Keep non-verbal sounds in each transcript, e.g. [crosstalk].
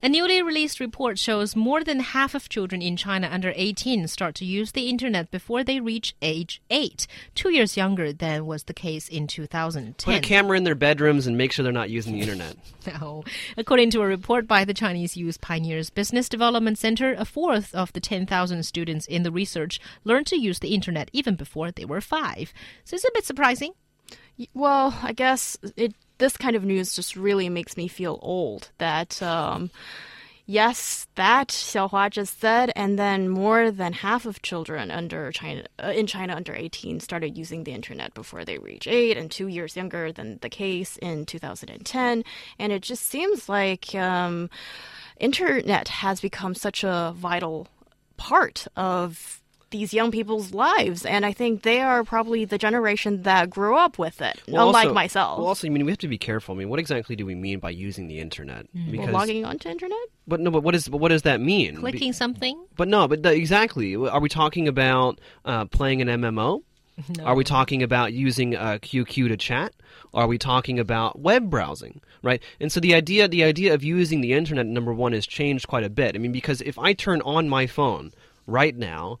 A newly released report shows more than half of children in China under 18 start to use the internet before they reach age 8, two years younger than was the case in 2010. Put a camera in their bedrooms and make sure they're not using the internet. [laughs] No. According to a report by the Chinese Youth Pioneers Business Development Center, a fourth of the 10,000 students in the research learned to use the internet even before they were five. So it's a bit surprising. Well, I guess it this kind of news just really makes me feel old. That um, yes, that Xiaohua just said, and then more than half of children under China uh, in China under 18 started using the internet before they reach eight, and two years younger than the case in 2010. And it just seems like um, internet has become such a vital part of these young people's lives, and I think they are probably the generation that grew up with it, Well, unlike also- myself. Well, also, I mean, we have to be careful. I mean, what exactly do we mean by using the internet? Well, Because, logging onto internet. but no, but what is, but what does that mean? Be- Clicking something? But no, but the, exactly. Are we talking about uh, playing an MMO? [laughs] Are we talking about using uh, QQ to chat? Are we talking about web browsing? Right. And so the idea, the idea of using the internet, number one, has changed quite a bit. I mean, because if I turn on my phone right now,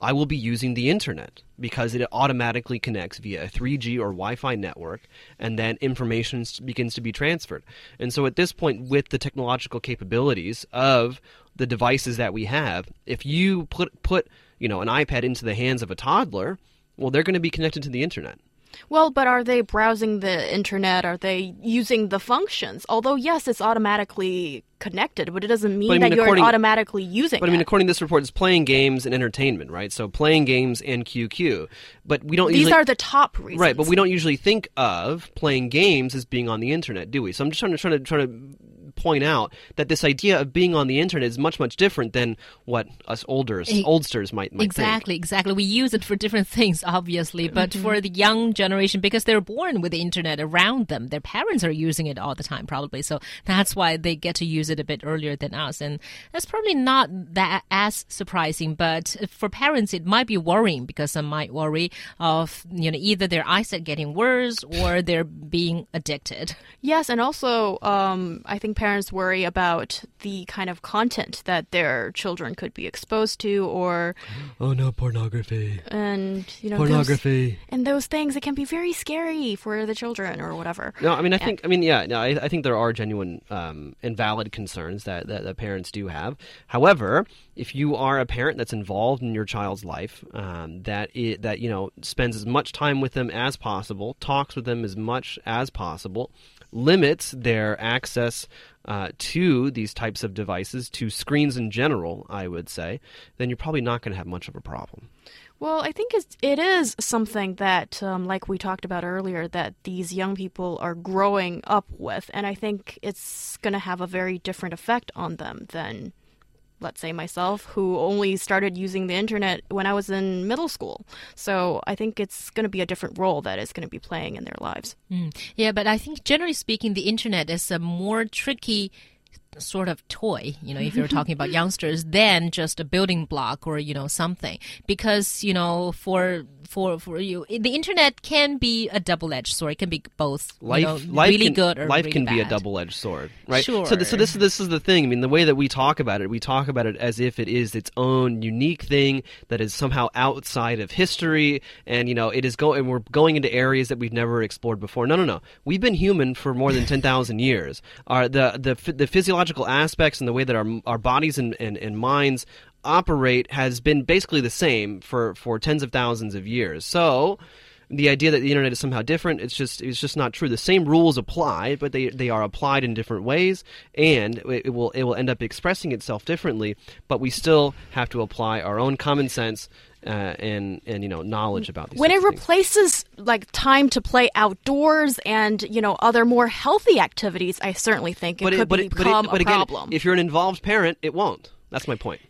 I will be using the internet because it automatically connects via a 3G or Wi-Fi network, and then information begins to be transferred. And so, at this point, with the technological capabilities of the devices that we have, if you put put you know an iPad into the hands of a toddler, well, they're going to be connected to the internet. Well, but are they browsing the internet? Are they using the functions? Although, yes, it's automatically connected, but it doesn't mean I mean, that you're automatically using But I mean, it. according to this report, it's playing games and entertainment, right? So playing games and QQ. But we don't These usually are the top reasons. Right, but we don't usually think of playing games as being on the internet, do we? So I'm just trying to trying to trying to point out that this idea of being on the internet is much much different than what us olders E- oldsters might, might think. Exactly, exactly. We use it for different [laughs] things, obviously, but for the young generation, because they're born with the internet around them, their parents are using it all the time, probably. So that's why they get to use it a bit earlier than us. And that's probably not that as surprising, but for parents, it might be worrying because some might worry of, you know, either their eyesight getting worse or they're being addicted. Yes, and also, um, I think parents worry about the kind of content that their children could be exposed to, or [gasps] Oh no, pornography. and you know, those, Pornography. and those things. It can be very scary for the children or whatever. No, I mean, I think, I mean, yeah, no, I, I think there are genuine um, and valid concerns that, that, that parents do have. However, if you are a parent that's involved in your child's life, um, that it, that you know spends as much time with them as possible, talks with them as much as possible, limits their access uh, to these types of devices, to screens in general, I would say, then you're probably not going to have much of a problem. Well, I think it's, it is something that, um, like we talked about earlier, that these young people are growing up with, and I think it's going to have a very different effect on them than, let's say, myself, who only started using the internet when I was in middle school. So I think it's going to be a different role that it's going to be playing in their lives. Mm. Yeah, but I think generally speaking, the internet is a more tricky sort of toy, you know, if you're [laughs] talking about youngsters, than just a building block or, you know, something. Because, you know, for for for you the internet can be a double edged sword. It can be both life, you know, life really can, good or life really can be a double-edged sword, right? So, Sure. this, so this, this is the thing. I mean, the way that we talk about it, we talk about it as if it is its own unique thing that is somehow outside of history, and you know, it is going. We're going into areas that we've never explored before. No, no, no. We've been human for more than ten thousand years. Our the the the physiological aspects and the way that our our bodies and, and, and minds operate has been basically the same for, for tens of thousands of years. So the idea that the internet is somehow different it's just it's just not true the same rules apply but they they are applied in different ways and it, it will it will end up expressing itself differently but we still have to apply our own common sense uh, and and you know knowledge about these when it of things. replaces like time to play outdoors and you know other more healthy activities, I certainly think it but could but become but a again, problem. if you're an involved parent it won't that's my point